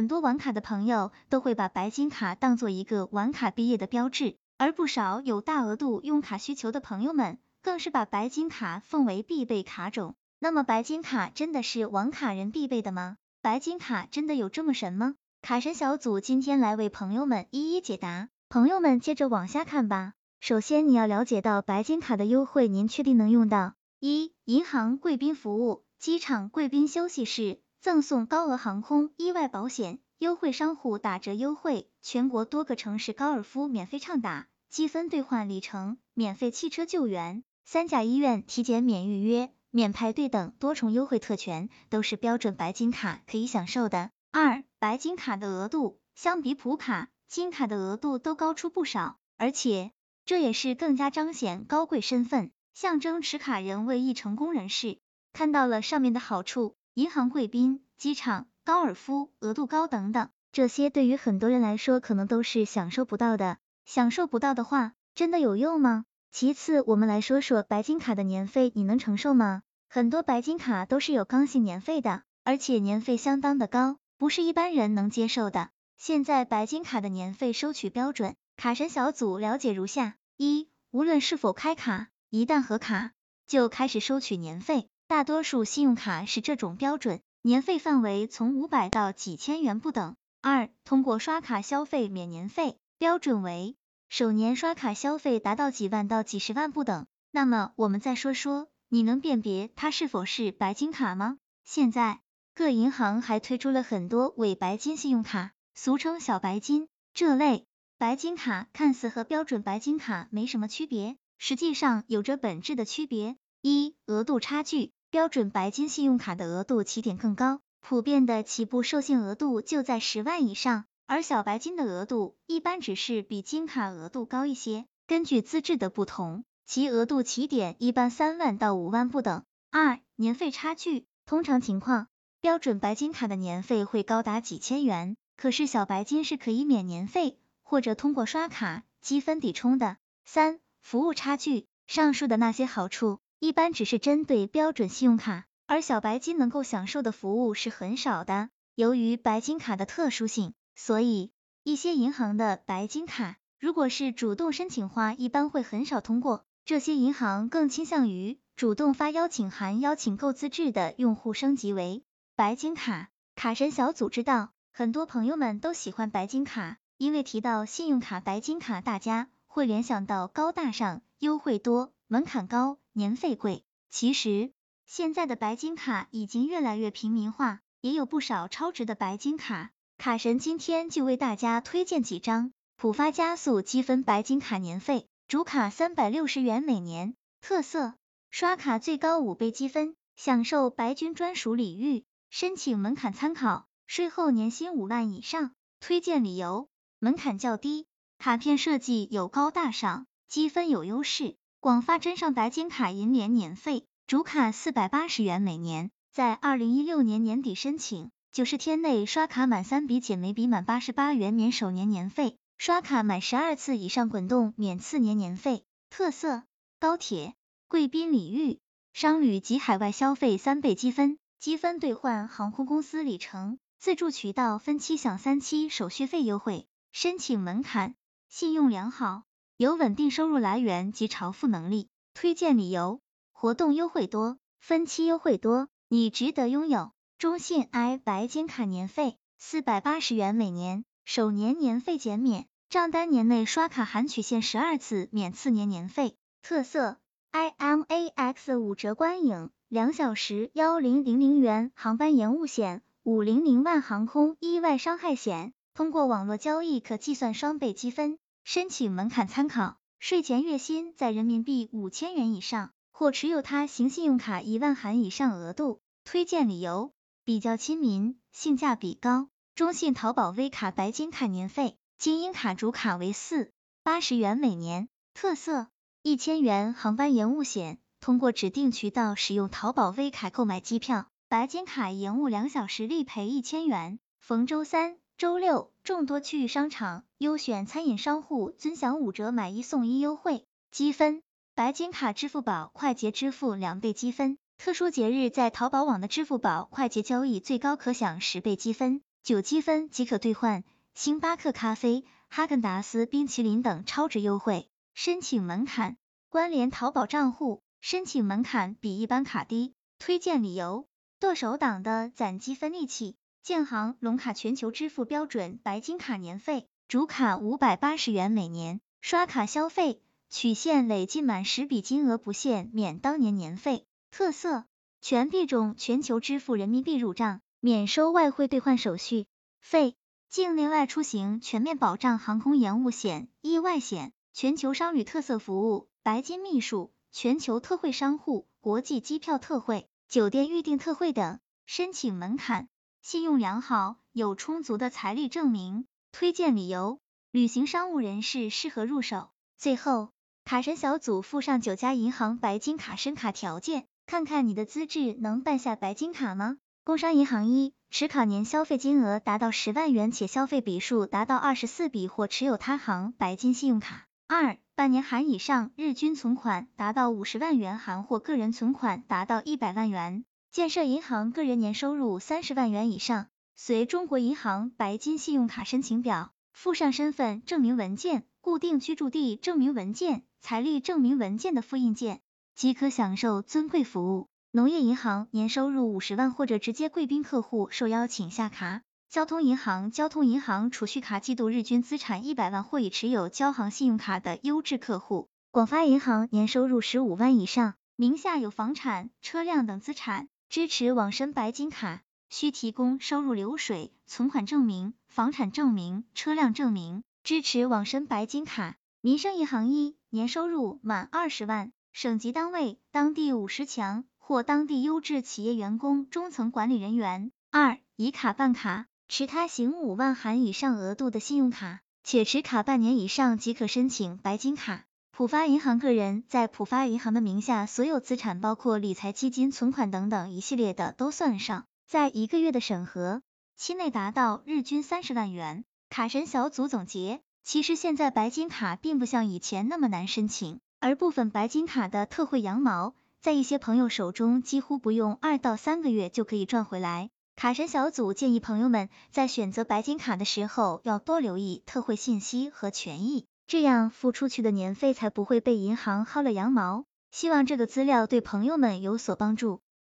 很多玩卡的朋友都会把白金卡当做一个玩卡毕业的标志，而不少有大额度用卡需求的朋友们，更是把白金卡奉为必备卡种。那么白金卡真的是玩卡人必备的吗？白金卡真的有这么神吗？卡神小组今天来为朋友们一一解答，朋友们接着往下看吧。首先你要了解到白金卡的优惠，您确定能用到？一、银行贵宾服务，机场贵宾休息室。赠送高额航空意外保险，优惠商户打折优惠，全国多个城市高尔夫免费畅打，积分兑换里程，免费汽车救援，三甲医院体检免预约、免排队等多重优惠特权，都是标准白金卡可以享受的。二、白金卡的额度相比普卡、金卡的额度都高出不少，而且这也是更加彰显高贵身份，象征持卡人为一成功人士。看到了上面的好处。银行贵宾、机场、高尔夫、额度高等等，这些对于很多人来说可能都是享受不到的。享受不到的话，真的有用吗？其次，我们来说说白金卡的年费，你能承受吗？很多白金卡都是有刚性年费的，而且年费相当的高，不是一般人能接受的。现在白金卡的年费收取标准，卡神小组了解如下：一、无论是否开卡，一旦核卡就开始收取年费。大多数信用卡是这种标准，年费范围从五百到几千元不等。二、通过刷卡消费免年费，标准为首年刷卡消费达到几万到几十万不等。那么我们再说说，你能辨别它是否是白金卡吗？现在各银行还推出了很多伪白金信用卡，俗称小白金。这类白金卡看似和标准白金卡没什么区别，实际上有着本质的区别。一、额度差距。标准白金信用卡的额度起点更高，普遍的起步授信额度就在十万以上，而小白金的额度一般只是比金卡额度高一些。根据资质的不同，其额度起点一般三万到五万不等。二、年费差距，通常情况，标准白金卡的年费会高达几千元，可是小白金是可以免年费或者通过刷卡积分抵充的。三、服务差距，上述的那些好处。一般只是针对标准信用卡，而小白金能够享受的服务是很少的。由于白金卡的特殊性，所以一些银行的白金卡，如果是主动申请话，一般会很少通过。这些银行更倾向于主动发邀请函，邀请够资质的用户升级为白金卡。卡神小组知道，很多朋友们都喜欢白金卡，因为提到信用卡白金卡，大家会联想到高大上、优惠多、门槛高。年费贵，其实现在的白金卡已经越来越平民化，也有不少超值的白金卡。卡神今天就为大家推荐几张浦发加速积分白金卡，年费主卡三百六十元每年，特色刷卡最高五倍积分，享受白金专属礼遇，申请门槛参考，税后年薪五万以上。推荐理由：门槛较低，卡片设计有高大上，积分有优势。广发真上白金卡银联年费，主卡四百八十元每年，在二零一六年年底申请，九十天内刷卡满三笔减每笔满八十八元免首年年费，刷卡满十二次以上滚动免次年年费。特色：高铁、贵宾礼遇、商旅及海外消费三倍积分，积分兑换航空公司里程，自助渠道分期享三期手续费优惠。申请门槛：信用良好。有稳定收入来源及偿付能力，推荐理由：活动优惠多，分期优惠多，你值得拥有。中信 I 白金卡年费四百八十元每年，首年年费减免，账单年内刷卡含取现十二次免次年年费。特色：IMAX 五折观影，两小时幺零零零元航班延误险，五零零万航空意外伤害险，通过网络交易可计算双倍积分。申请门槛参考：税前月薪在人民币五千元以上，或持有他行信用卡一万含以上额度。推荐理由：比较亲民，性价比高。中信淘宝微卡白金卡年费，精英卡主卡为四八十元每年。特色：一千元航班延误险，通过指定渠道使用淘宝微卡购买机票，白金卡延误两小时立赔一千元。逢周三。周六，众多区域商场优选餐饮商户尊享五折买一送一优惠，积分白金卡支付宝快捷支付两倍积分，特殊节日在淘宝网的支付宝快捷交易最高可享十倍积分。九积分即可兑换星巴克咖啡、哈根达斯冰淇淋等超值优惠。申请门槛：关联淘宝账户，申请门槛比一般卡低。推荐理由：剁手党的攒积分利器。建行龙卡全球支付标准白金卡年费，主卡五百八十元每年，刷卡消费取现累计满十笔金额不限免当年年费。特色：全币种全球支付人民币入账，免收外汇兑换手续费。境内外出行全面保障航空延误险、意外险。全球商旅特色服务，白金秘书，全球特惠商户，国际机票特惠，酒店预订特惠等。申请门槛。信用良好，有充足的财力证明。推荐理由：旅行商务人士适合入手。最后，卡神小组附上九家银行白金卡申卡条件，看看你的资质能办下白金卡吗？工商银行一，持卡年消费金额达到十万元且消费笔数达到二十四笔或持有他行白金信用卡。二，半年含以上，日均存款达到五十万元含或个人存款达到一百万元。建设银行个人年收入三十万元以上，随中国银行白金信用卡申请表附上身份证明文件、固定居住地证明文件、财力证明文件的复印件，即可享受尊贵服务。农业银行年收入五十万或者直接贵宾客户受邀请下卡。交通银行交通银行储蓄卡季度日均资产一百万或已持有交行信用卡的优质客户。广发银行年收入十五万以上，名下有房产、车辆等资产。支持网申白金卡，需提供收入流水、存款证明、房产证明、车辆证明。支持网申白金卡，民生银行一年收入满二十万，省级单位、当地五十强或当地优质企业员工、中层管理人员。二以卡办卡，持他行五万含以上额度的信用卡，且持卡半年以上即可申请白金卡。浦发银行个人在浦发银行的名下所有资产，包括理财基金、存款等等一系列的都算上，在一个月的审核期内达到日均三十万元。卡神小组总结，其实现在白金卡并不像以前那么难申请，而部分白金卡的特惠羊毛，在一些朋友手中几乎不用二到三个月就可以赚回来。卡神小组建议朋友们在选择白金卡的时候，要多留意特惠信息和权益。这样付出去的年费才不会被银行薅了羊毛。希望这个资料对朋友们有所帮助。